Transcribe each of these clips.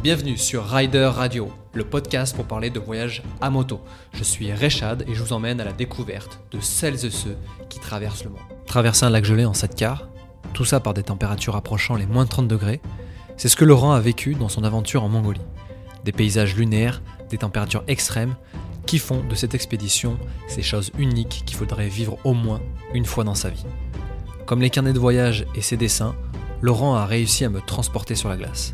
Bienvenue sur Rider Radio, le podcast pour parler de voyage à moto. Je suis Rechad et je vous emmène à la découverte de celles et ceux qui traversent le monde. Traverser un lac gelé en 7 quarts, tout ça par des températures approchant les moins 30 degrés, c'est ce que Laurent a vécu dans son aventure en Mongolie. Des paysages lunaires, des températures extrêmes, qui font de cette expédition ces choses uniques qu'il faudrait vivre au moins une fois dans sa vie. Comme les carnets de voyage et ses dessins, Laurent a réussi à me transporter sur la glace.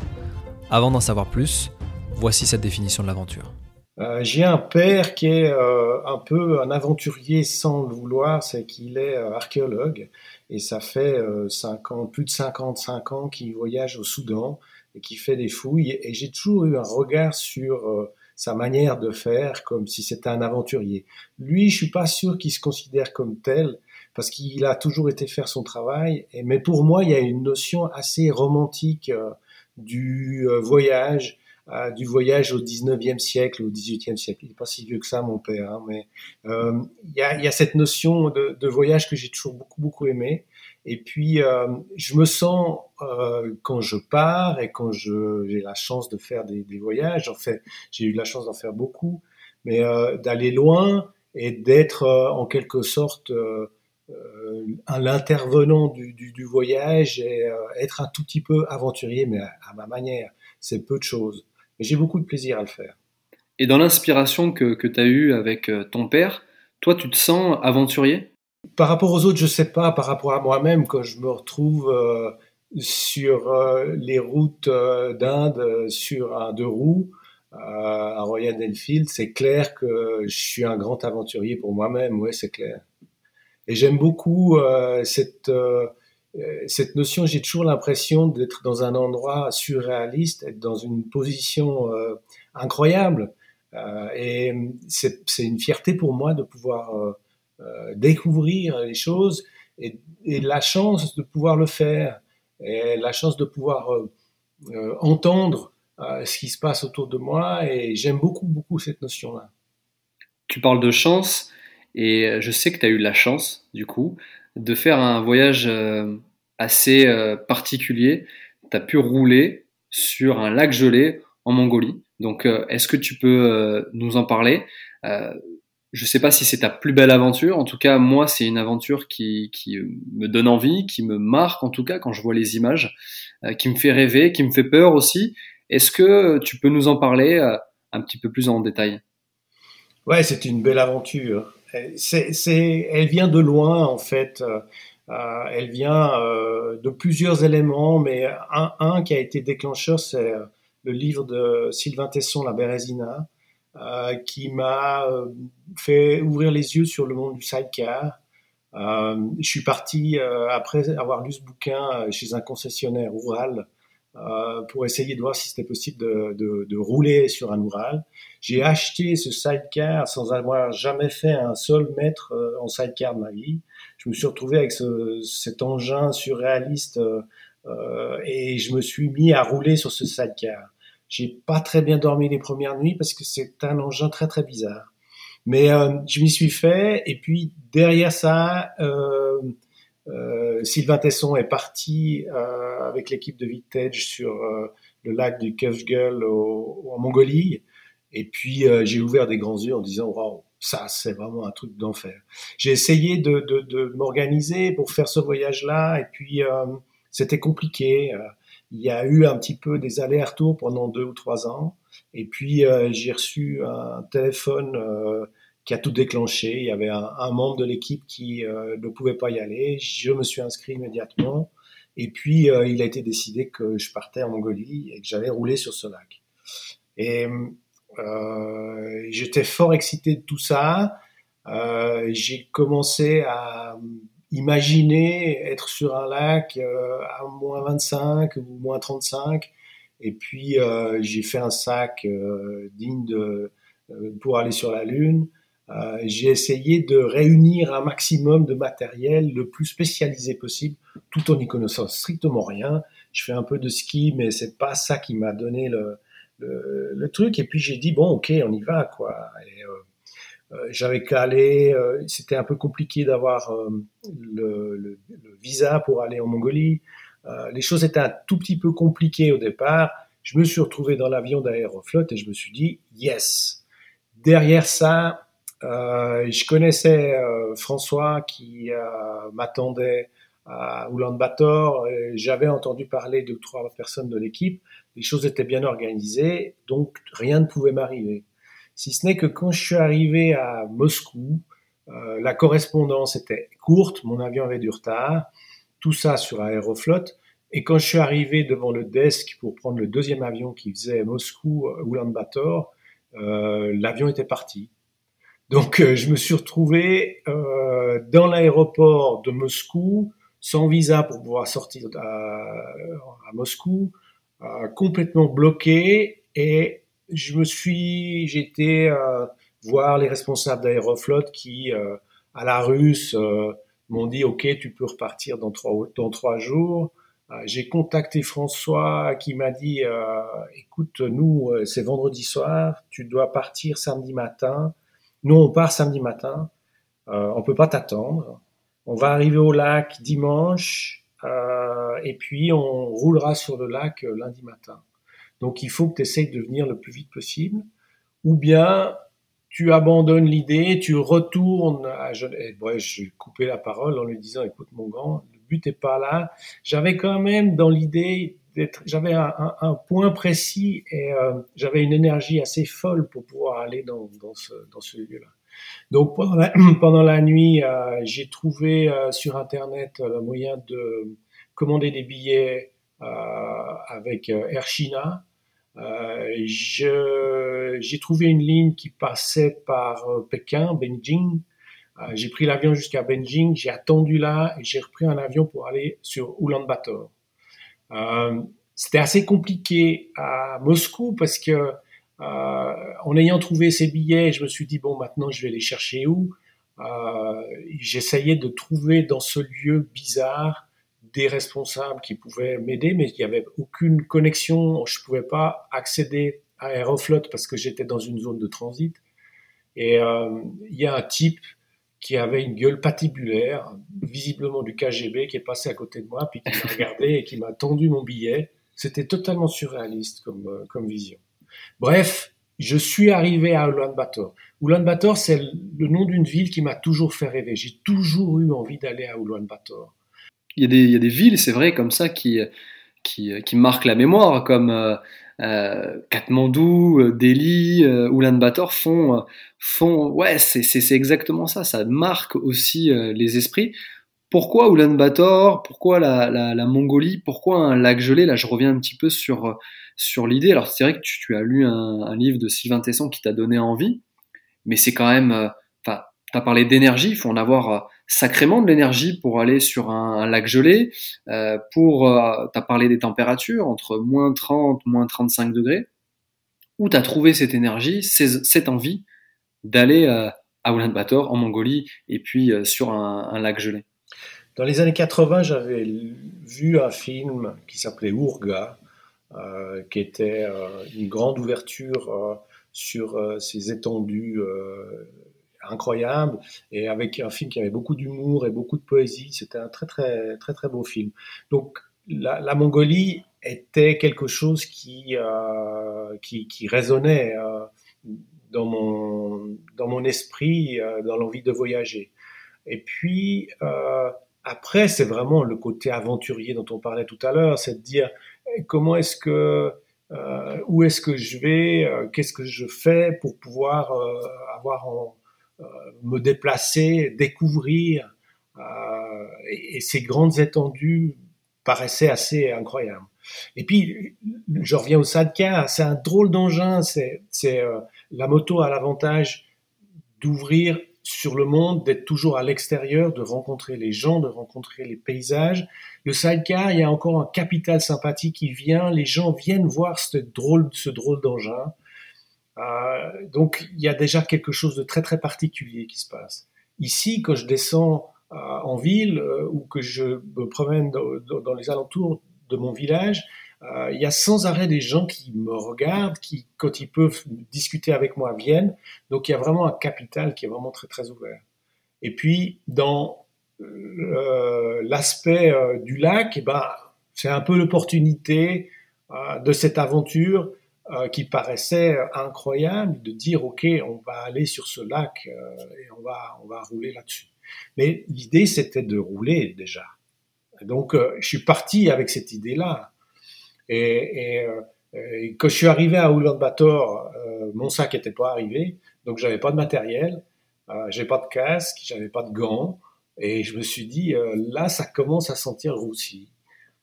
Avant d'en savoir plus, voici cette définition de l'aventure. Euh, j'ai un père qui est euh, un peu un aventurier sans le vouloir, c'est qu'il est euh, archéologue et ça fait plus de 55 ans qu'il voyage au Soudan et qui fait des fouilles et j'ai toujours eu un regard sur sa manière de faire comme si c'était un aventurier. Lui, je suis pas sûr qu'il se considère comme tel parce qu'il a toujours été faire son travail mais pour moi, il y a une notion assez romantique du euh, voyage, euh, du voyage au 19e siècle, au 18e siècle. Il n'est pas si vieux que ça, mon père, hein, mais euh, il y, a, y, a, cette notion de, de voyage que j'ai toujours beaucoup, beaucoup aimé. Et puis, euh, je me sens, quand je pars et quand j'ai la chance de faire des, des voyages, en fait, j'ai eu la chance d'en faire beaucoup, mais d'aller loin et d'être en quelque sorte l'intervenant du, du, du, voyage et euh, être un tout petit peu aventurier, mais à, ma manière. C'est peu de choses. Mais j'ai beaucoup de plaisir à le faire. Et dans l'inspiration que, que tu as eue avec euh, ton père, toi, tu te sens aventurier? Par rapport aux autres, je sais pas. Par rapport à moi-même, quand je me retrouve euh, sur euh, les routes d'Inde, sur un deux roues, à Royal Enfield, c'est clair que je suis un grand aventurier pour moi-même. Oui, c'est clair. Et j'aime beaucoup euh, cette, euh, cette notion, j'ai toujours l'impression d'être dans un endroit surréaliste, être dans une position euh, incroyable. et c'est une fierté pour moi de pouvoir découvrir les choses et, et, la chance de pouvoir le faire et la chance de pouvoir entendre ce qui se passe autour de moi et j'aime beaucoup beaucoup cette notion là. Tu parles de chance, et euh, je sais que tu as eu la chance, du coup, de faire un voyage euh, assez euh, particulier. Tu as pu rouler sur un lac gelé en Mongolie. Donc, est-ce que tu peux nous en parler? Je ne sais pas si c'est ta plus belle aventure. En tout cas, moi, c'est une aventure qui, qui, me donne envie, qui me marque en tout cas quand je vois les images, qui me fait rêver, qui me fait peur aussi. Est-ce que tu peux nous en parler un petit peu plus en détail? Ouais, c'est une belle aventure elle vient de loin en fait. Euh, euh, elle vient euh, de plusieurs éléments, mais un, qui a été déclencheur, c'est le livre de Sylvain Tesson, La Bérésina, qui m'a fait ouvrir les yeux sur le monde du sidecar. je suis parti après avoir lu ce bouquin chez un concessionnaire rural pour essayer de voir si c'était possible de, de, de, rouler sur un Oural. J'ai acheté ce sidecar sans avoir jamais fait un seul mètre euh, en sidecar de ma vie. Je me suis retrouvé avec ce, cet engin surréaliste euh, euh, et je me suis mis à rouler sur ce sidecar. J'ai pas très bien dormi les premières nuits parce que c'est un engin très très bizarre. Mais euh, je m'y suis fait et puis derrière ça, euh, euh, Sylvain Tesson est parti euh, avec l'équipe de Vintage sur euh, le lac du Kefgel en Mongolie. Et puis j'ai ouvert des grands yeux en disant waouh, ça c'est vraiment un truc d'enfer. J'ai essayé de, de, de m'organiser pour faire ce voyage-là et puis c'était compliqué. Il y a eu un petit peu des allers-retours pendant deux ou trois ans. Et puis j'ai reçu un téléphone qui a tout déclenché. Il y avait un, un membre de l'équipe qui euh, ne pouvait pas y aller. Je me suis inscrit immédiatement. Et puis, euh, il a été décidé que je partais en Mongolie et que j'allais rouler sur ce lac. Et euh, j'étais fort excité de tout ça. Euh, j'ai commencé à imaginer être sur un lac à moins 25 ou moins 35. Et puis, j'ai fait un sac digne de, pour aller sur la Lune. Euh, j'ai essayé de réunir un maximum de matériel le plus spécialisé possible, tout en n'y connaissant strictement rien. Je fais un peu de ski, mais c'est pas ça qui m'a donné le, truc. Et puis j'ai dit bon, ok, on y va, quoi. Et, euh, euh j'avais aller. Euh, c'était un peu compliqué d'avoir euh, le, visa pour aller en Mongolie. les choses étaient un tout petit peu compliquées au départ. je me suis retrouvé dans l'avion d'Aéroflot et je me suis dit, yes. Derrière ça, je connaissais euh, François qui euh, m'attendait à Oulan-Bator. J'avais entendu parler de trois personnes de l'équipe. Les choses étaient bien organisées, donc rien ne pouvait m'arriver. Si ce n'est que quand je suis arrivé à Moscou, la correspondance était courte, mon avion avait du retard, tout ça sur Aéroflot. Et quand je suis arrivé devant le desk pour prendre le deuxième avion qui faisait Moscou-Oulan-Bator, euh, l'avion était parti. Donc euh, je me suis retrouvé euh, dans l'aéroport de Moscou, sans visa pour pouvoir sortir à, à Moscou, euh, complètement bloqué. Et je me suis, j'étais voir les responsables d'Aéroflot qui, à la russe, m'ont dit OK, tu peux repartir dans trois, dans trois jours. Euh, j'ai contacté François qui m'a dit euh, écoute, nous, euh, c'est vendredi soir, tu dois partir samedi matin. Nous, on part samedi matin, euh, on peut pas t'attendre. On va arriver au lac dimanche euh, et puis on roulera sur le lac lundi matin. Donc il faut que tu essayes de venir le plus vite possible. Ou bien tu abandonnes l'idée, tu retournes à Genève. Ouais, j'ai coupé la parole en lui disant écoute mon grand, but n'est pas là. J'avais quand même dans l'idée d'être, j'avais un, un, point précis et euh, j'avais une énergie assez folle pour pouvoir aller dans, dans ce, dans ce lieu-là. Donc pendant la, pendant la nuit, euh, j'ai trouvé euh, sur internet le moyen de commander des billets avec Air China. j'ai trouvé une ligne qui passait par Pékin, Beijing, euh, j'ai pris l'avion jusqu'à Beijing, j'ai attendu là et j'ai repris un avion pour aller sur Ulaanbaatar. Euh, c'était assez compliqué à Moscou parce que euh, en ayant trouvé ces billets, je me suis dit bon maintenant je vais les chercher où? Euh, J'essayais de trouver dans ce lieu bizarre des responsables qui pouvaient m'aider, mais il n'y avait aucune connexion. Je ne pouvais pas accéder à Aeroflot parce que j'étais dans une zone de transit. Et euh, il y a un type qui avait une gueule patibulaire, visiblement du KGB, qui est passé à côté de moi, puis qui m'a regardé et qui m'a tendu mon billet. C'était totalement surréaliste comme, euh, vision. Bref, je suis arrivé à Ulaanbaatar. Ulaanbaatar, c'est le nom d'une ville qui m'a toujours fait rêver. J'ai toujours eu envie d'aller à Ulaanbaatar. Il y a des, il y a des villes, c'est vrai, comme ça, qui, qui, qui marquent la mémoire, comme euh, euh, Katmandou, euh, Delhi, euh, Ulaanbaatar font, font, ouais, c'est exactement ça. Ça marque aussi les esprits. Pourquoi Ulaanbaatar Pourquoi la, la, Mongolie? Pourquoi un lac gelé? Là, je reviens un petit peu sur sur l'idée. Alors, c'est vrai que tu, as lu un livre de Sylvain Tesson qui t'a donné envie, mais c'est quand même, enfin, tu as parlé d'énergie. Il faut en avoir sacrément de l'énergie pour aller sur un, lac gelé. Euh, pour, euh, tu as parlé des températures entre moins 30, moins 35 degrés. Où tu as trouvé cette énergie, cette envie d'aller euh, à Ulaanbaatar en Mongolie et puis euh, sur un, un, lac gelé? Dans les années 80, j'avais vu un film qui s'appelait Urga, euh, qui était une grande ouverture sur ces étendues incroyable et avec un film qui avait beaucoup d'humour et beaucoup de poésie. C'était un très très très très beau film. Donc la, Mongolie était quelque chose qui euh, qui, résonnait euh, dans mon dans mon esprit, euh, dans l'envie de voyager. Et puis après, c'est vraiment le côté aventurier dont on parlait tout à l'heure, c'est de dire eh, comment est-ce que où est-ce que je vais, qu'est-ce que je fais pour pouvoir avoir en, me déplacer, découvrir. Euh, et, ces grandes étendues paraissaient assez incroyables. Et puis, je reviens au Sadka, c'est un drôle d'engin, c'est, c'est euh, la moto a l'avantage d'ouvrir sur le monde, d'être toujours à l'extérieur, de rencontrer les gens, de rencontrer les paysages. Le sidecar, il y a encore un capital sympathique qui vient, les gens viennent voir ce drôle, ce drôle d'engin. Euh, donc il y a déjà quelque chose de très très particulier qui se passe. Ici, quand je descends euh, en ville euh, ou que je me promène dans, les alentours de mon village, il y a sans arrêt des gens qui me regardent, qui, quand ils peuvent discuter avec moi, viennent. Donc il y a vraiment un capital qui est vraiment très très ouvert. Et puis dans l'aspect du lac, eh ben, c'est un peu l'opportunité de cette aventure qui paraissait incroyable, de dire ok, on va aller sur ce lac et on va on va rouler là-dessus. Mais l'idée c'était de rouler déjà. Donc je suis parti avec cette idée-là. Et, et, et, quand je suis arrivé à Ulaanbaatar, mon sac n'était pas arrivé, donc j'avais pas de matériel. Euh, j'ai pas de casque, j'avais pas de gants, et je me suis dit euh, là, ça commence à sentir roussi.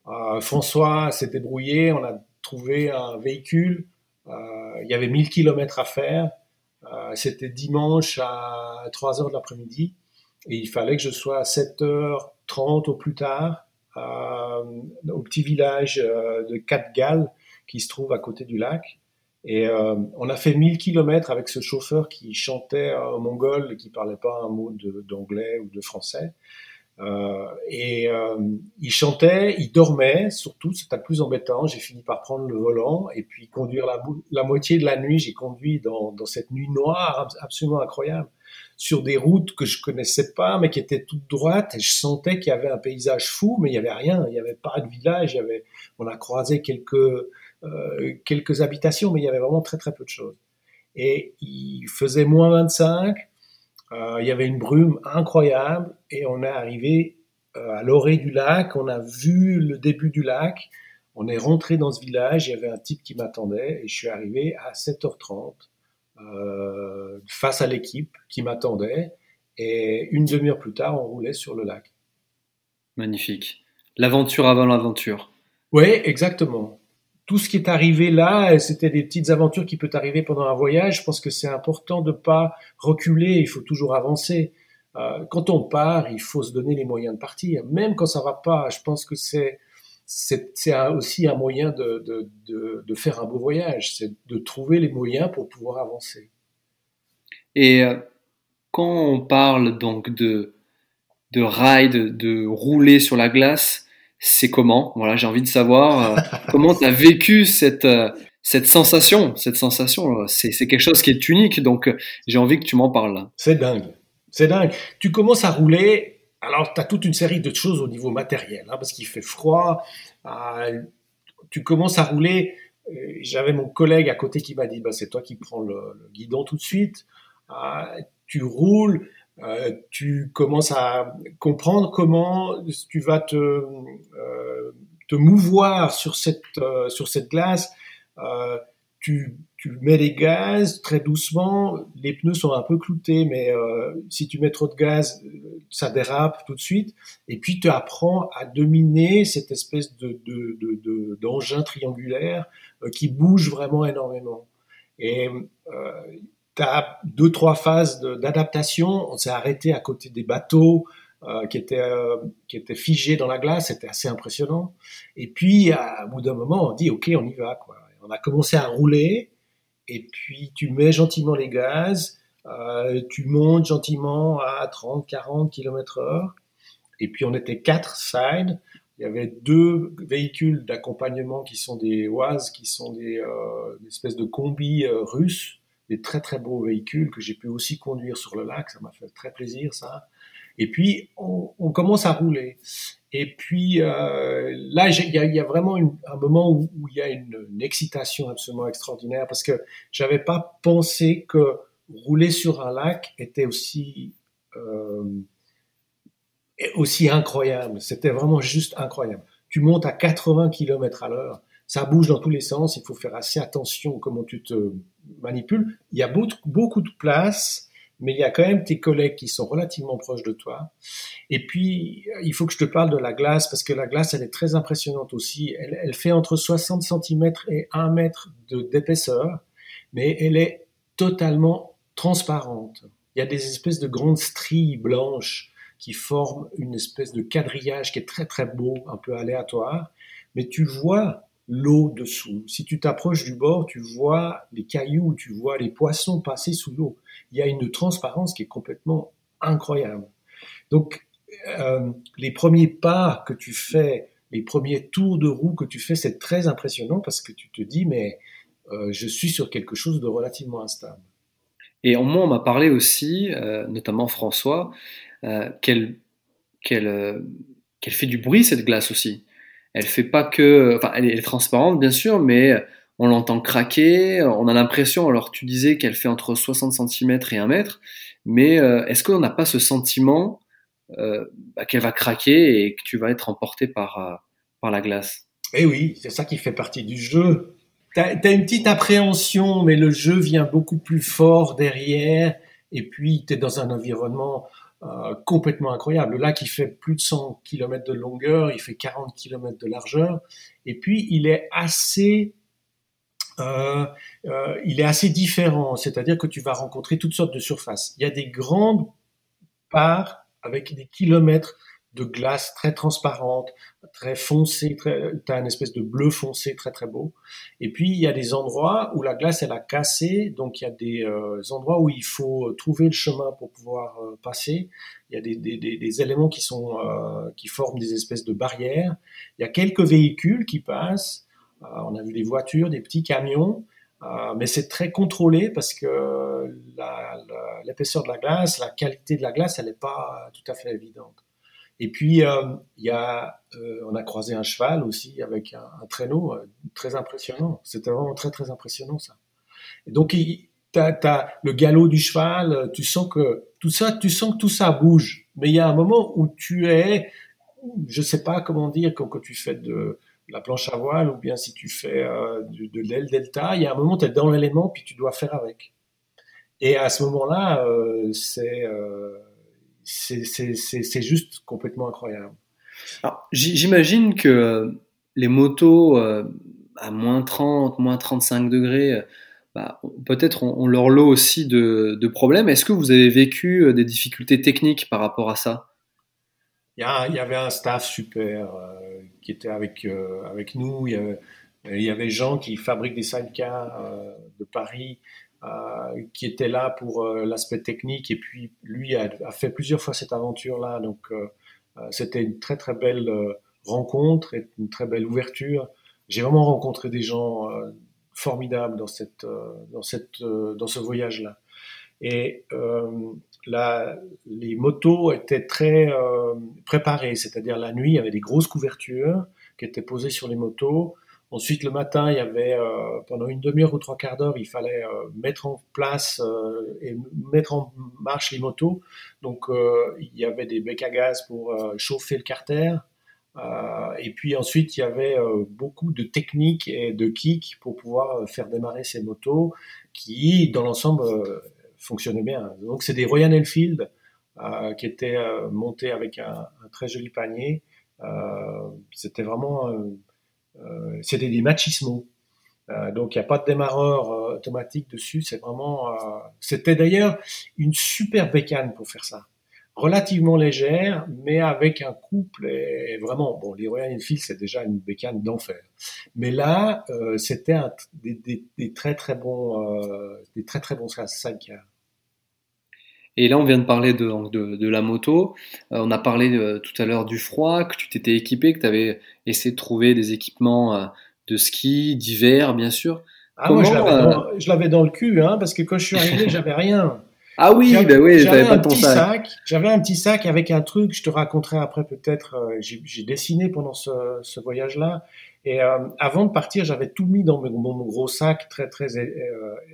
Euh, François s'est débrouillé, on a trouvé un véhicule. Il y avait 1000 km à faire. C'était dimanche à 3 h de l'après-midi, et il fallait que je sois à 7h30 au plus tard au petit village de Katgal qui se trouve à côté du lac. Et euh, on a fait 1000 kilomètres avec ce chauffeur qui chantait en mongol, qui parlait pas un mot d'anglais ou de français. Euh, et euh, il chantait, il dormait, surtout, c'était le plus embêtant. J'ai fini par prendre le volant et puis conduire la, moitié de la nuit. J'ai conduit dans, dans, cette nuit noire absolument incroyable sur des routes que je connaissais pas, mais qui étaient toutes droites. Et je sentais qu'il y avait un paysage fou, mais il y avait rien. Il y avait pas de village. Il y avait, on a croisé quelques euh, quelques habitations, mais il y avait vraiment très très peu de choses. Et il faisait moins 25, euh, il y avait une brume incroyable, et on est arrivé euh, à l'orée du lac, on a vu le début du lac, on est rentré dans ce village, il y avait un type qui m'attendait, et je suis arrivé à 7h30 euh, face à l'équipe qui m'attendait, et une demi-heure plus tard, on roulait sur le lac. Magnifique. L'aventure avant l'aventure. Oui, exactement tout ce qui est arrivé là, c'était des petites aventures qui peuvent arriver pendant un voyage. Je pense que c'est important de pas reculer, il faut toujours avancer. Euh, quand on part, il faut se donner les moyens de partir, même quand ça va pas. Je pense que c'est aussi un moyen de, faire un beau voyage, c'est de trouver les moyens pour pouvoir avancer. Et euh, quand on parle donc de, de ride, de rouler sur la glace, c'est comment? Voilà, j'ai envie de savoir euh, comment tu as vécu cette euh, cette sensation, cette sensation, euh, c'est quelque chose qui est unique, donc j'ai envie que tu m'en parles. C'est dingue, c'est dingue. Tu commences à rouler, alors tu as toute une série de choses au niveau matériel, hein, parce qu'il fait froid, tu commences à rouler, j'avais mon collègue à côté qui m'a dit, bah, c'est toi qui prends le, le, guidon tout de suite, tu roules, euh, tu commences à comprendre comment tu vas te, euh, te mouvoir sur cette, euh, sur cette glace. Tu, tu, mets les gaz très doucement, les pneus sont un peu cloutés, mais si tu mets trop de gaz, ça dérape tout de suite. Et puis tu apprends à dominer cette espèce de, de, de, d'engin triangulaire qui bouge vraiment énormément. Et tu as deux, trois phases d'adaptation. On s'est arrêté à côté des bateaux euh, qui, étaient, euh, qui étaient figés dans la glace. C'était assez impressionnant. Et puis, à, bout d'un moment, on dit, OK, on y va. Quoi. On a commencé à rouler. Et puis, tu mets gentiment les gaz. Euh, tu montes gentiment à 30, 40 km heure. Et puis, on était quatre sides. Il y avait deux véhicules d'accompagnement qui sont des WAZ, qui sont des, euh, espèces de combis euh, russes des très très beaux véhicules que j'ai pu aussi conduire sur le lac, ça m'a fait très plaisir ça. Et puis on, commence à rouler. Et puis euh, là, il y, a vraiment un moment où, il y a une, excitation absolument extraordinaire parce que j'avais pas pensé que rouler sur un lac était aussi euh, aussi incroyable. C'était vraiment juste incroyable. Tu montes à 80 km à l'heure ça bouge dans tous les sens, il faut faire assez attention comment tu te manipules. Il y a beaucoup de place, mais il y a quand même tes collègues qui sont relativement proches de toi. Et puis, il faut que je te parle de la glace, parce que la glace, elle est très impressionnante aussi. Elle, fait entre 60 cm et 1 mètre d'épaisseur, mais elle est totalement transparente. Il y a des espèces de grandes stries blanches qui forment une espèce de quadrillage qui est très très beau, un peu aléatoire. Mais tu vois l'eau dessous. Si tu t'approches du bord, tu vois les cailloux, tu vois les poissons passer sous l'eau. Il y a une transparence qui est complètement incroyable. Donc, euh, les premiers pas que tu fais, les premiers tours de roue que tu fais, c'est très impressionnant parce que tu te dis, mais euh, je suis sur quelque chose de relativement instable. Et en moi, on m'a parlé aussi, euh, notamment François, qu'elle fait du bruit, cette glace aussi. Elle fait pas que, enfin, elle est transparente bien sûr, mais on l'entend craquer, on a l'impression, alors tu disais qu'elle fait entre 60 cm et 1 mètre, mais euh, est-ce qu'on n'a pas ce sentiment euh, bah, qu'elle va craquer et que tu vas être emporté par, euh, par la glace? Eh oui, c'est ça qui fait partie du jeu. Tu as, une petite appréhension, mais le jeu vient beaucoup plus fort derrière, et puis tu es dans un environnement euh, complètement incroyable. Le lac, il fait plus de 100 km de longueur, il fait 40 km de largeur, et puis il est assez euh, euh, il est assez différent, c'est-à-dire que tu vas rencontrer toutes sortes de surfaces. Il y a des grandes parts avec des kilomètres de glace très transparente, très foncée, très, as une espèce de bleu foncé très très beau. Et puis il y a des endroits où la glace elle a cassé, donc il y a des euh, endroits où il faut trouver le chemin pour pouvoir euh, passer. Il y a des, des, des, éléments qui sont euh, qui forment des espèces de barrières. Il y a quelques véhicules qui passent. on a vu des voitures, des petits camions. mais c'est très contrôlé parce que l'épaisseur de la glace, la qualité de la glace, elle n'est pas tout à fait évidente. Et puis, euh, y a, euh, on a croisé un cheval aussi avec un, traîneau euh, très impressionnant. C'était vraiment très, très impressionnant, ça. Et donc, tu as, le galop du cheval, tu sens que tout ça, tu sens que tout ça bouge. Mais il y a un moment où tu es, je sais pas comment dire, quand, tu fais de, la planche à voile ou bien si tu fais de, l'aile delta, il y a un moment, tu es dans l'élément puis tu dois faire avec. Et à ce moment-là, c'est c'est juste complètement incroyable. J'imagine que euh, les motos euh, à moins 30, moins 35 degrés, euh, bah, peut-être ont, leur lot aussi de, de problèmes. Est-ce que vous avez vécu des difficultés techniques par rapport à ça? Il y, avait un staff super qui était avec, avec nous. Il y, avait, il y avait gens qui fabriquent des sidecars de Paris euh, qui était là pour euh, l'aspect technique et puis lui a, fait plusieurs fois cette aventure-là. Donc euh, c'était une très très belle rencontre et une très belle ouverture. J'ai vraiment rencontré des gens formidables dans cette dans cette dans ce voyage-là. Et la, les motos étaient très préparées, c'est-à-dire la nuit, il y avait des grosses couvertures qui étaient posées sur les motos. Ensuite, le matin, il y avait euh, pendant une demi-heure ou trois quarts d'heure, il fallait euh, mettre en place euh, et mettre en marche les motos. Donc, il y avait des becs à gaz pour chauffer le carter. et puis ensuite, il y avait beaucoup de techniques et de kicks pour pouvoir faire démarrer ces motos qui, dans l'ensemble, fonctionnaient bien. Donc, c'est des Royal Enfield qui étaient montés avec un, très joli panier. C'était vraiment c'était des machismos. Euh, donc il n'y a pas de démarreur euh, automatique dessus. C'est vraiment. C'était d'ailleurs une super bécane pour faire ça relativement légère, mais avec un couple et, vraiment, bon, les Royal Enfield, c'est déjà une bécane d'enfer. Mais là, c'était des, des, des, très très bons, euh, des très très bons sidecars. Et là, on vient de parler de, de, de la moto. Euh, on a parlé euh, tout à l'heure du froid, que tu t'étais équipé, que tu avais essayé de trouver des équipements euh, de ski, d'hiver, bien sûr. Ah, moi, je l'avais dans, le cul, hein, parce que quand je suis arrivé, j'avais rien. Ah oui, bah oui, j'avais un petit sac. J'avais un petit sac avec un truc. Je te raconterai après peut-être. J'ai dessiné pendant ce, ce voyage-là. Et avant de partir, j'avais tout mis dans mon, gros sac très très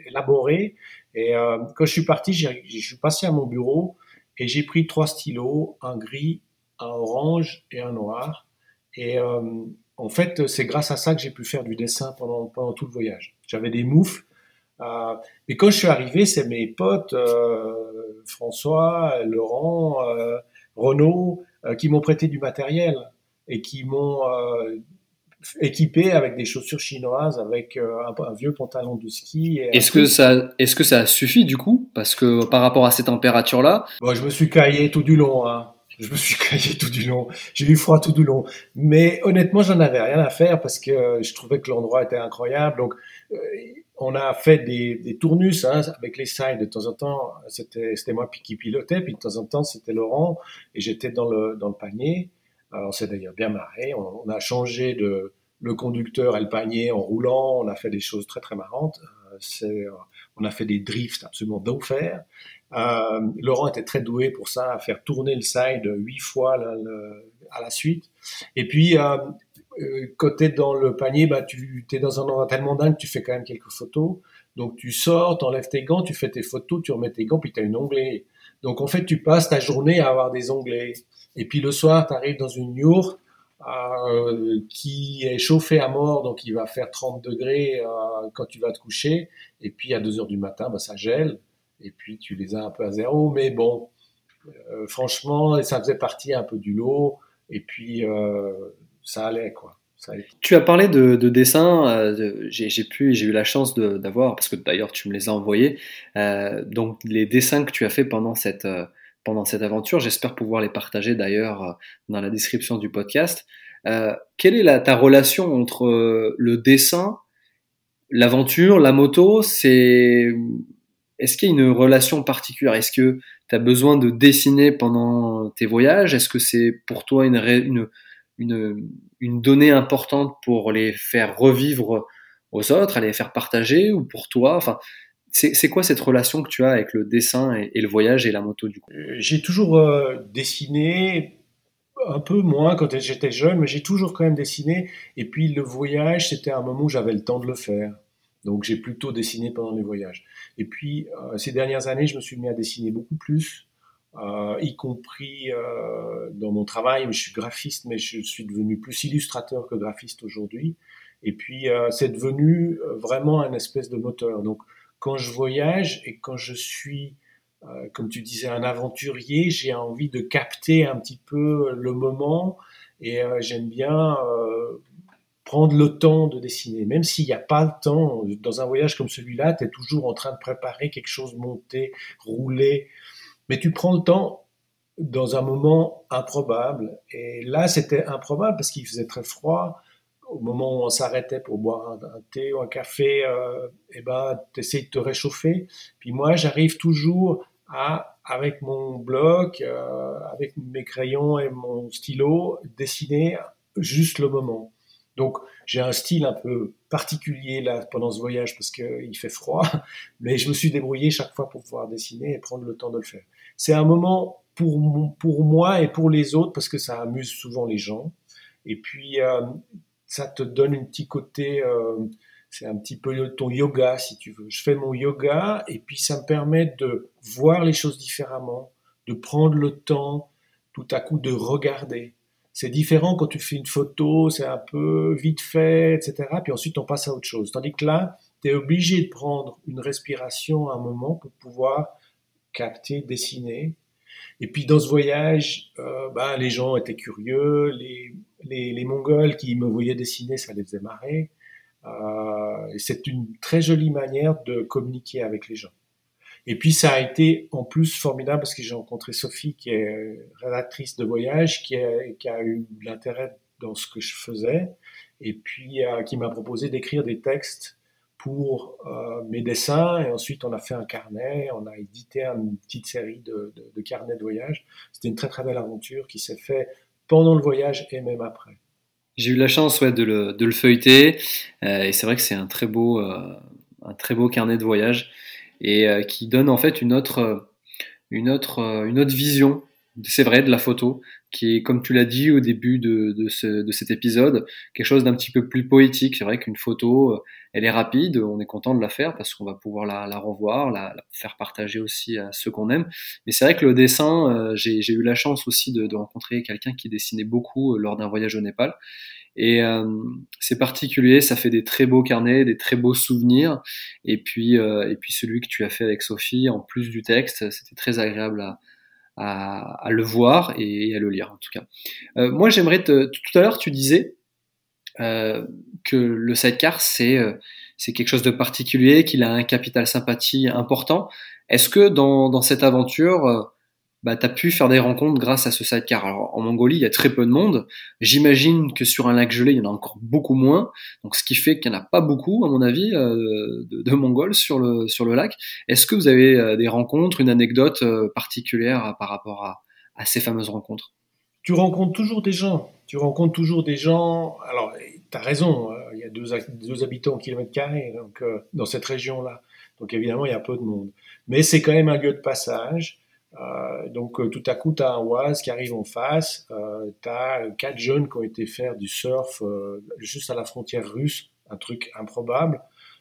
élaboré. Et euh, quand je suis parti, je suis passé à mon bureau et j'ai pris trois stylos, un gris, un orange et un noir. Et euh, en fait, c'est grâce à ça que j'ai pu faire du dessin pendant, tout le voyage. J'avais des moufles. Euh, mais quand je suis arrivé, c'est mes potes, François, Laurent, Renaud, qui m'ont prêté du matériel et qui m'ont équipé avec des chaussures chinoises, avec euh, un, vieux pantalon de ski. Est-ce que ça, est-ce que ça suffit du coup? Parce que par rapport à ces températures-là, bon, je me suis caillé tout du long. Hein. Je me suis caillé tout du long. J'ai eu froid tout du long. Mais honnêtement, j'en avais rien à faire parce que je trouvais que l'endroit était incroyable. Donc, euh, on a fait des, des tournus hein, avec les sides de temps en temps. C'était, c'était moi qui pilotais, puis de temps en temps c'était Laurent et j'étais dans le dans le panier. Alors, on s'est d'ailleurs bien marré. On, a changé de le conducteur et le panier en roulant. On a fait des choses très très marrantes. Euh, euh, on a fait des drifts absolument d'enfer. Euh, Laurent était très doué pour ça, à faire tourner le side huit fois à la suite. Et puis, es dans le panier, bah, tu es dans un endroit tellement dingue, tu fais quand même quelques photos. Donc tu sors, tu enlèves tes gants, tu fais tes photos, tu remets tes gants, puis tu as une onglet. Donc en fait, tu passes ta journée à avoir des onglets. Et puis le soir, tu arrives dans une yourte euh, qui est chauffée à mort, donc il va faire 30 degrés euh, quand tu vas te coucher. Et puis à 2 heures du matin, bah, ça gèle. Et puis tu les as un peu à zéro. Mais bon, euh, franchement, ça faisait partie un peu du lot. Et puis ça allait, quoi. Tu as parlé de, dessin, j'ai pu, j'ai eu la chance d'avoir, parce que d'ailleurs tu me les as envoyés, donc les dessins que tu as fait pendant cette, pendant cette aventure. J'espère pouvoir les partager d'ailleurs euh, dans la description du podcast. Euh, quelle est la, ta relation entre euh, le dessin, l'aventure, la moto? C'est est-ce qu'il y a une relation particulière? Est-ce que tu as besoin de dessiner pendant tes voyages? Est-ce que c'est pour toi une, une, une, donnée importante pour les faire revivre aux autres, à les faire partager ou pour toi Enfin, c'est quoi cette relation que tu as avec le dessin et, le voyage et la moto du coup? Euh, J'ai toujours euh, dessiné, un peu moins quand j'étais jeune, mais j'ai toujours quand même dessiné. Et puis le voyage, c'était un moment où j'avais le temps de le faire. Donc j'ai plutôt dessiné pendant les voyages. Et puis euh, ces dernières années, je me suis mis à dessiner beaucoup plus, y compris dans mon travail. Je suis graphiste, mais je suis devenu plus illustrateur que graphiste aujourd'hui. Et puis c'est devenu vraiment un espèce de moteur. Donc quand je voyage et quand je suis, euh, comme tu disais, un aventurier, j'ai envie de capter un petit peu le moment et euh, j'aime bien euh, prendre le temps de dessiner. Même s'il n'y a pas le temps, dans un voyage comme celui-là, tu es toujours en train de préparer quelque chose, monter, rouler, mais tu prends le temps dans un moment improbable. Et là, c'était improbable parce qu'il faisait très froid au moment où on s'arrêtait pour boire un, thé ou un café, euh, eh ben, tu essaies de te réchauffer. Puis moi, j'arrive toujours à, avec mon bloc, euh, avec mes crayons et mon stylo, dessiner juste le moment. Donc, j'ai un style un peu particulier là pendant ce voyage parce qu'il fait froid, mais je me suis débrouillé chaque fois pour pouvoir dessiner et prendre le temps de le faire. C'est un moment pour, pour moi et pour les autres parce que ça amuse souvent les gens. Et puis, euh, ça te donne un petit côté, euh, c'est un petit peu ton yoga si tu veux. Je fais mon yoga et puis ça me permet de voir les choses différemment, de prendre le temps tout à coup de regarder. C'est différent quand tu fais une photo, c'est un peu vite fait, etc. Puis ensuite on passe à autre chose. Tandis que là, tu es obligé de prendre une respiration à un moment pour pouvoir capter, dessiner. Et puis dans ce voyage, euh, ben, les gens étaient curieux, les, les, Mongols qui me voyaient dessiner, ça les faisait marrer. Euh, c'est une très jolie manière de communiquer avec les gens. Et puis ça a été en plus formidable parce que j'ai rencontré Sophie qui est rédactrice de voyage, qui a, qui a eu l'intérêt dans ce que je faisais, et puis euh, qui m'a proposé d'écrire des textes pour euh, mes dessins. Et ensuite, on a fait un carnet, on a édité une petite série de, de, de carnets de voyage. C'était une très très belle aventure qui s'est faite pendant le voyage et même après. J'ai eu la chance ouais, de, le, de le feuilleter euh, et c'est vrai que c'est un très beau euh, un très beau carnet de voyage et qui donne en fait une autre une autre une autre vision c'est vrai de la photo qui est comme tu l'as dit au début de, de, ce, de cet épisode quelque chose d'un petit peu plus poétique c'est vrai qu'une photo elle est rapide, on est content de la faire parce qu'on va pouvoir la, la revoir, la, la, faire partager aussi à ceux qu'on aime. Mais c'est vrai que le dessin, euh, j'ai eu la chance aussi de, de rencontrer quelqu'un qui dessinait beaucoup euh, lors d'un voyage au Népal. Et euh, c'est particulier, ça fait des très beaux carnets, des très beaux souvenirs. Et puis, et puis celui que tu as fait avec Sophie, en plus du texte, c'était très agréable à, à, à, le voir et à le lire en tout cas. moi, j'aimerais te, tout à l'heure, tu disais euh, que le sidecar, c'est euh, c'est quelque chose de particulier, qu'il a un capital sympathie important. Est-ce que dans, dans cette aventure, euh, bah, tu as pu faire des rencontres grâce à ce sidecar Alors en Mongolie, il y a très peu de monde. J'imagine que sur un lac gelé, il y en a encore beaucoup moins. Donc ce qui fait qu'il n'y en a pas beaucoup, à mon avis, de, de, Mongols sur le, sur le lac. Est-ce que vous avez des rencontres, une anecdote particulière par rapport à, ces fameuses rencontres? Tu rencontres toujours des gens tu rencontres toujours des gens. Alors, tu as raison, euh, il y a deux, deux habitants au kilomètre carré donc, euh, dans cette région-là. Donc, évidemment, il y a peu de monde. Mais c'est quand même un lieu de passage. Donc tout à coup, tu as un Oise qui arrive en face, tu as quatre jeunes qui ont été faire du surf juste à la frontière russe, un truc improbable,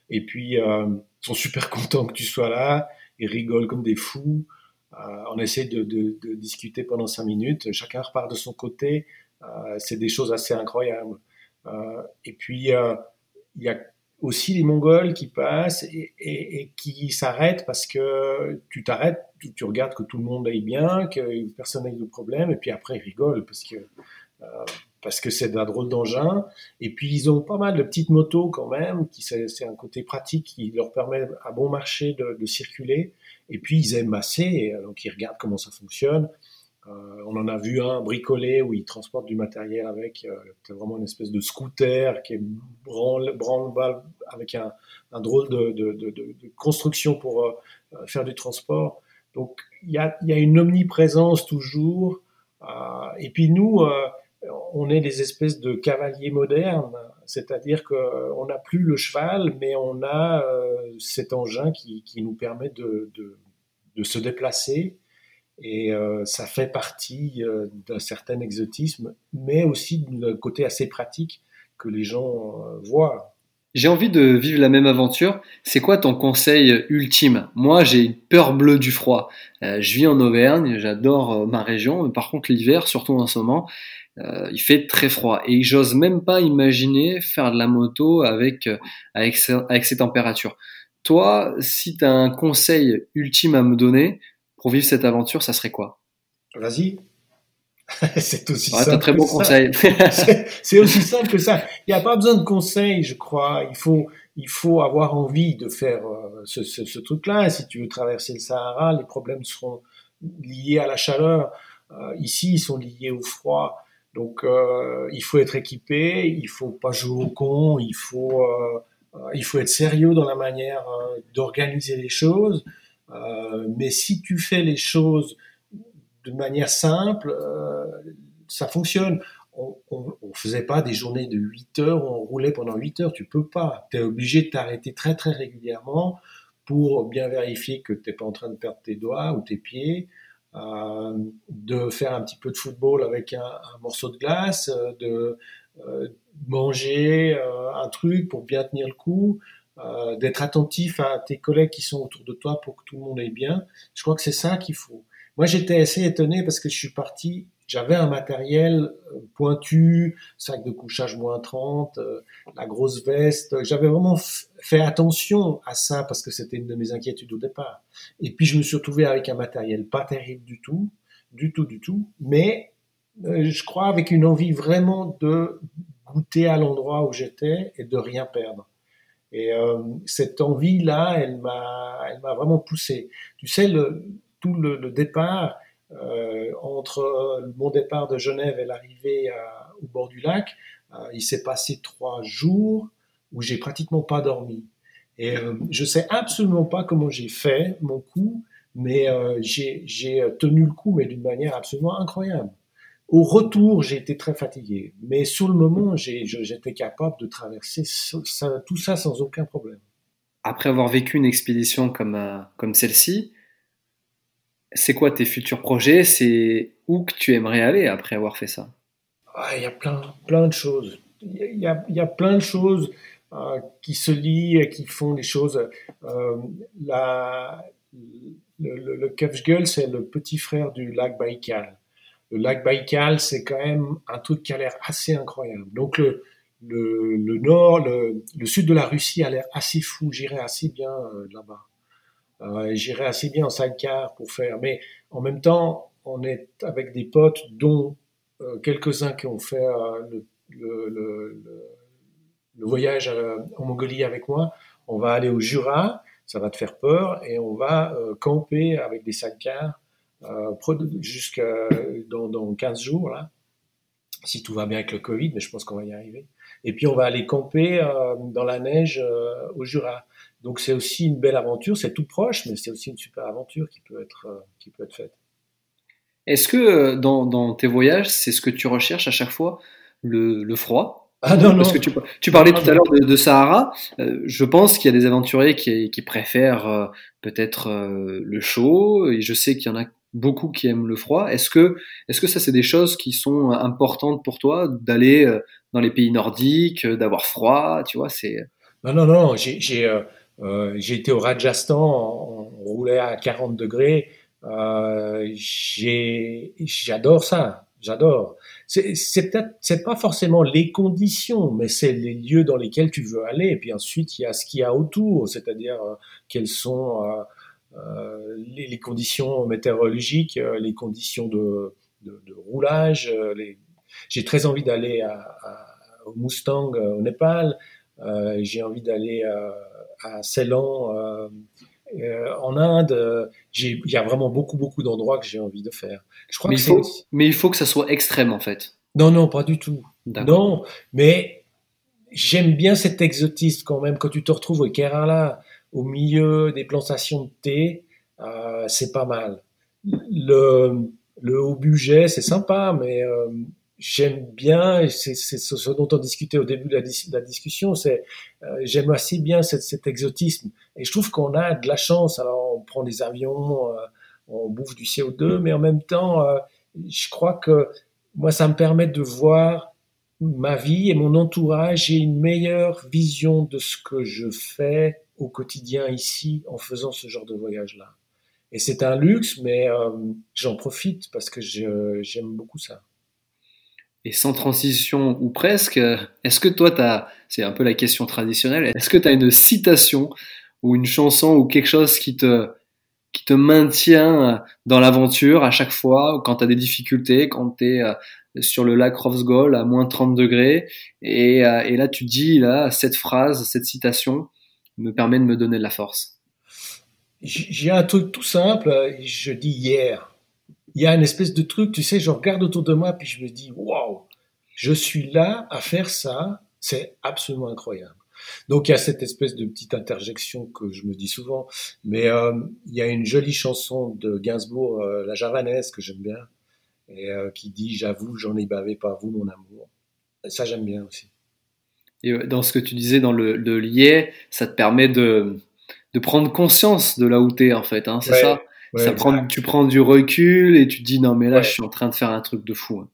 et puis ils sont super contents que tu sois là, ils rigolent comme des fous, on essaie de, de, de, discuter pendant cinq minutes, chacun repart de son côté, c'est des choses assez incroyables. et puis, il y a aussi les Mongols qui passent et, qui s'arrêtent parce que tu t'arrêtes, tu, regardes que tout le monde aille bien, que personne n'ait de problème, et puis après ils rigolent parce que euh, parce que c'est un drôle d'engin. Et puis ils ont pas mal de petites motos quand même, qui c'est un côté pratique qui leur permet à bon marché de, de circuler. Et puis ils aiment masser, donc ils regardent comment ça fonctionne. Euh, on en a vu un bricolé où il transporte du matériel avec. Euh, vraiment une espèce de scooter qui est branle, branle avec un, drôle de, construction pour euh, faire du transport. Donc il y a, une omniprésence toujours. et puis nous, on est des espèces de cavaliers modernes, c'est-à-dire qu'on n'a plus le cheval, mais on a cet engin qui, nous permet de se déplacer et euh, ça fait partie euh, d'un certain exotisme, mais aussi d'un côté assez pratique que les gens euh, voient. J'ai envie de vivre la même aventure. C'est quoi ton conseil ultime? Moi, j'ai une peur bleue du froid. je vis en Auvergne, j'adore ma région, mais par contre l'hiver, surtout en ce moment, il fait très froid et j'ose même pas imaginer faire de la moto avec avec, avec ces températures. Toi, si tu as un conseil ultime à me donner, pour vivre cette aventure, ça serait quoi? Vas-y. c'est aussi simple. un très bon conseil. c'est aussi simple que ça. Il n'y a pas besoin de conseils, je crois. Il faut, il faut avoir envie de faire euh, ce, ce, truc-là. Si tu veux traverser le Sahara, les problèmes seront liés à la chaleur. Euh, ici, ils sont liés au froid. Donc, euh, il faut être équipé. Il faut pas jouer au con. Il faut, il faut être sérieux dans la manière d'organiser les choses. Euh, mais si tu fais les choses de manière simple, euh, ça fonctionne. On, ne faisait pas des journées de 8 heures, on roulait pendant 8 heures, tu peux pas. Tu es obligé de t'arrêter très très régulièrement pour bien vérifier que tu n'es pas en train de perdre tes doigts ou tes pieds, euh, de faire un petit peu de football avec un, morceau de glace, de manger un truc pour bien tenir le coup, euh, d'être attentif à tes collègues qui sont autour de toi pour que tout le monde aille bien. Je crois que c'est ça qu'il faut. Moi, j'étais assez étonné parce que je suis parti, j'avais un matériel euh, pointu, sac de couchage moins 30, euh, la grosse veste. J'avais vraiment fait attention à ça parce que c'était une de mes inquiétudes au départ. Et puis, je me suis retrouvé avec un matériel pas terrible du tout, du tout, du tout, mais je crois avec une envie vraiment de goûter à l'endroit où j'étais et de rien perdre. Et euh, cette envie-là, elle m'a, elle m'a vraiment poussé. Tu sais, tout le, départ, euh, entre mon départ de Genève et l'arrivée au bord du lac, euh, il s'est passé trois jours où j'ai pratiquement pas dormi. Et je sais absolument pas comment j'ai fait mon coup, mais j'ai tenu le coup, mais d'une manière absolument incroyable. Au retour, j'ai été très fatigué, mais sur le moment, j'étais capable de traverser tout ça sans aucun problème. Après avoir vécu une expédition comme, euh, comme celle-ci, c'est quoi tes futurs projets? C'est où que tu aimerais aller après avoir fait ça? Ah, Il y a plein, plein de choses. Il y a, y a plein de choses euh, qui se lient, qui font des choses. Euh, la, le, le, le c'est le petit frère du lac Baïkal le lac Baïkal, c'est quand même un truc qui a l'air assez incroyable. Donc le, le, nord, le, sud de la Russie a l'air assez fou. J'irai assez bien euh, là-bas. Euh, J'irai assez bien en sidecar pour faire. Mais en même temps, on est avec des potes, dont euh, quelques-uns qui ont fait euh, le, le, voyage en Mongolie avec moi. On va aller au Jura, ça va te faire peur, et on va camper avec des sidecars euh, jusqu'à dans, dans 15 jours, là, si tout va bien avec le Covid, mais je pense qu'on va y arriver. Et puis on va aller camper euh, dans la neige euh, au Jura. Donc c'est aussi une belle aventure, c'est tout proche, mais c'est aussi une super aventure qui peut être, qui peut être faite. Est-ce que dans, dans, tes voyages, c'est ce que tu recherches à chaque fois, le, le froid? Ah non, non. Parce que tu, tu parlais tout à l'heure de, de, Sahara. je pense qu'il y a des aventuriers qui, qui préfèrent peut-être le chaud. Et je sais qu'il y en a beaucoup qui aiment le froid. Est-ce que, est-ce que ça, c'est des choses qui sont importantes pour toi d'aller euh, dans les pays nordiques, euh, d'avoir froid, tu vois, c'est. Non, non, non, j'ai, euh, euh été au Rajasthan, on, roulait à 40 degrés. Euh, j'adore ça, j'adore. C'est, peut-être, c'est pas forcément les conditions, mais c'est les lieux dans lesquels tu veux aller. Et puis ensuite, il y a ce qu'il y a autour, c'est-à-dire euh, quelles sont euh, les, les, conditions météorologiques, les conditions de, de, de roulage. Les... J'ai très envie d'aller à, à, au Mustang au Népal. Euh, j'ai envie d'aller euh, à Ceylan euh, en Inde. Il y a vraiment beaucoup, beaucoup d'endroits que j'ai envie de faire. Je crois mais, que il faut, mais il faut que ça soit extrême en fait. Non, non, pas du tout. Non, mais j'aime bien cet exotisme quand même. Quand tu te retrouves au Kerala, au milieu des plantations de thé, euh, c'est pas mal. Le, le haut budget, c'est sympa, mais euh, j'aime bien, c'est ce dont on discutait au début de la, discussion, c'est euh, j'aime assez bien cet, cet, exotisme. Et je trouve qu'on a de la chance. Alors on prend des avions, euh, on bouffe du CO2, mais en même temps, euh, je crois que moi, ça me permet de voir ma vie et mon entourage et une meilleure vision de ce que je fais au quotidien ici en faisant ce genre de voyage-là. Et c'est un luxe, mais euh, j'en profite parce que j'aime beaucoup ça et sans transition ou presque, est-ce que toi, c'est un peu la question traditionnelle, est-ce que tu as une citation ou une chanson ou quelque chose qui te, qui te maintient dans l'aventure à chaque fois, quand tu as des difficultés, quand tu es euh, sur le lac Rosgol à moins 30 degrés, et, euh, et là tu dis, là, cette phrase, cette citation me permet de me donner de la force J'ai un truc tout simple, je dis hier il y a une espèce de truc, tu sais, je regarde autour de moi, puis je me dis, waouh, je suis là à faire ça, c'est absolument incroyable. Donc il y a cette espèce de petite interjection que je me dis souvent, mais euh, il y a une jolie chanson de Gainsbourg, euh, La Javanaise, que j'aime bien, et euh, qui dit J'avoue, j'en ai bavé par vous, mon amour. Ça, j'aime bien aussi. Et dans ce que tu disais dans le, le lié, ça te permet de, de prendre conscience de là où tu es, en fait, hein, c'est ça ça prend, tu prends du recul et tu te dis non mais là je suis en train de faire un truc de fou. Hein.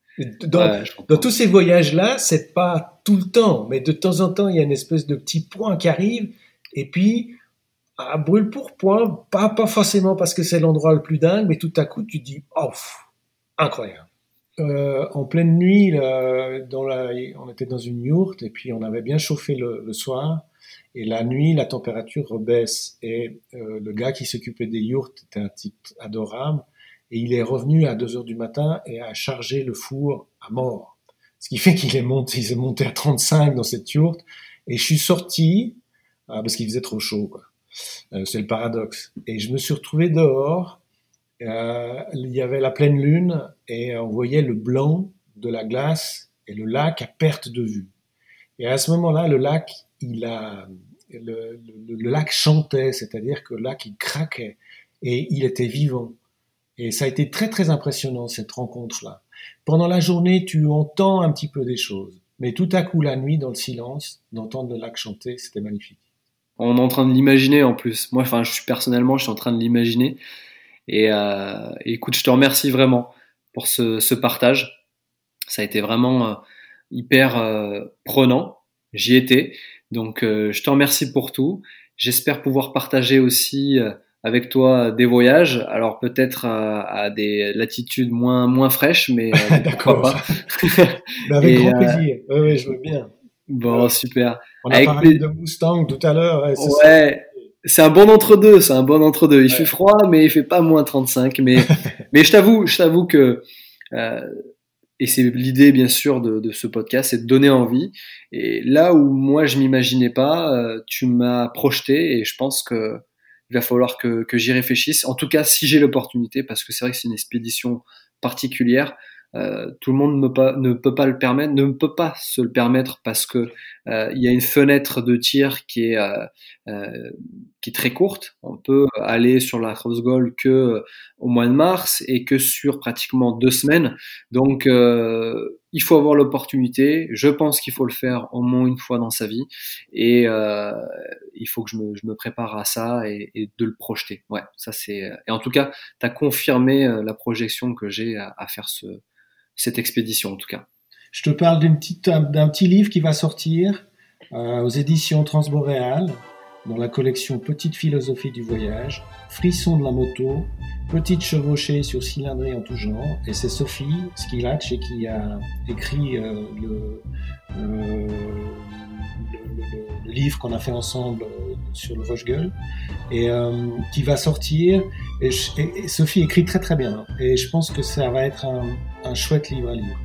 Dans, dans, tous ces voyages-là, c'est pas tout le temps, mais de temps en temps, il y a une espèce de petit point qui arrive, et puis à brûle pour point, pas, pas forcément parce que c'est l'endroit le plus dingue, mais tout à coup, tu te dis oh, incroyable. Euh, en pleine nuit, dans la, on était dans une yourte, et puis on avait bien chauffé le, le soir. Et la nuit, la température rebaisse. Et euh, le gars qui s'occupait des yourtes était un type adorable. Et il est revenu à 2 heures du matin et a chargé le four à mort. Ce qui fait qu'il est monté, il est monté à 35 dans cette yourte. Et je suis sorti, ah, parce qu'il faisait trop chaud, quoi. Euh, c'est le paradoxe. Et je me suis retrouvé dehors. Euh, il y avait la pleine lune et on voyait le blanc de la glace et le lac à perte de vue. Et à ce moment-là, le lac, il a, le, le, lac chantait, c'est-à-dire que le lac il craquait et il était vivant. Et ça a été très très impressionnant cette rencontre-là. Pendant la journée, tu entends un petit peu des choses, mais tout à coup la nuit, dans le silence, d'entendre le lac chanter, c'était magnifique. On est en train de l'imaginer en plus. Moi, enfin, je suis personnellement, je suis en train de l'imaginer. Et euh, écoute, je te remercie vraiment pour ce, ce partage. Ça a été vraiment euh, hyper euh, prenant. J'y étais. Donc, euh, je te remercie pour tout. J'espère pouvoir partager aussi euh, avec toi des voyages. Alors peut-être à, des latitudes moins moins fraîches, mais euh, d'accord. avec grand plaisir. Oui, oui, je veux bien. Bon, super. On a parlé de Mustang tout à l'heure. Ouais. C'est un bon entre deux. C'est un bon entre deux. Il fait froid, mais il fait pas moins 35. Mais mais je t'avoue, je t'avoue que et c'est l'idée, bien sûr, de, de, ce podcast, c'est de donner envie. Et là où moi, je m'imaginais pas, euh, tu m'as projeté et je pense que il va falloir que, que j'y réfléchisse. En tout cas, si j'ai l'opportunité, parce que c'est vrai que c'est une expédition particulière. Euh, tout le monde ne, peut pas le permettre, ne peut pas se le permettre parce que euh, il y a une fenêtre de tir qui est euh, euh qui est très courte. On peut aller sur la cross goal que euh, au mois de mars et que sur pratiquement deux semaines. Donc il faut avoir l'opportunité. Je pense qu'il faut le faire au moins une fois dans sa vie et, il faut que je me, je me prépare à ça et, et, de le projeter. Ouais, ça c'est. Et en tout cas, tu as confirmé la projection que j'ai à, à, faire ce, cette expédition, en tout cas. Je te parle d'un petit, livre qui va sortir euh, aux éditions Transboréal, dans la collection Petite philosophie du voyage, Frisson de la moto, Petite chevauchée sur cylindrée en tout genre. Et c'est Sophie Skilach qui a écrit euh, le, euh, le, livre qu'on a fait ensemble euh, sur le Vosges et euh, qui va sortir. Et, et, Sophie écrit très très bien. Et je pense que ça va être un, un chouette livre à lire.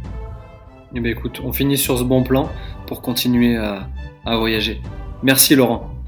Eh bien, écoute, on finit sur ce bon plan pour continuer à, à voyager. Merci Laurent.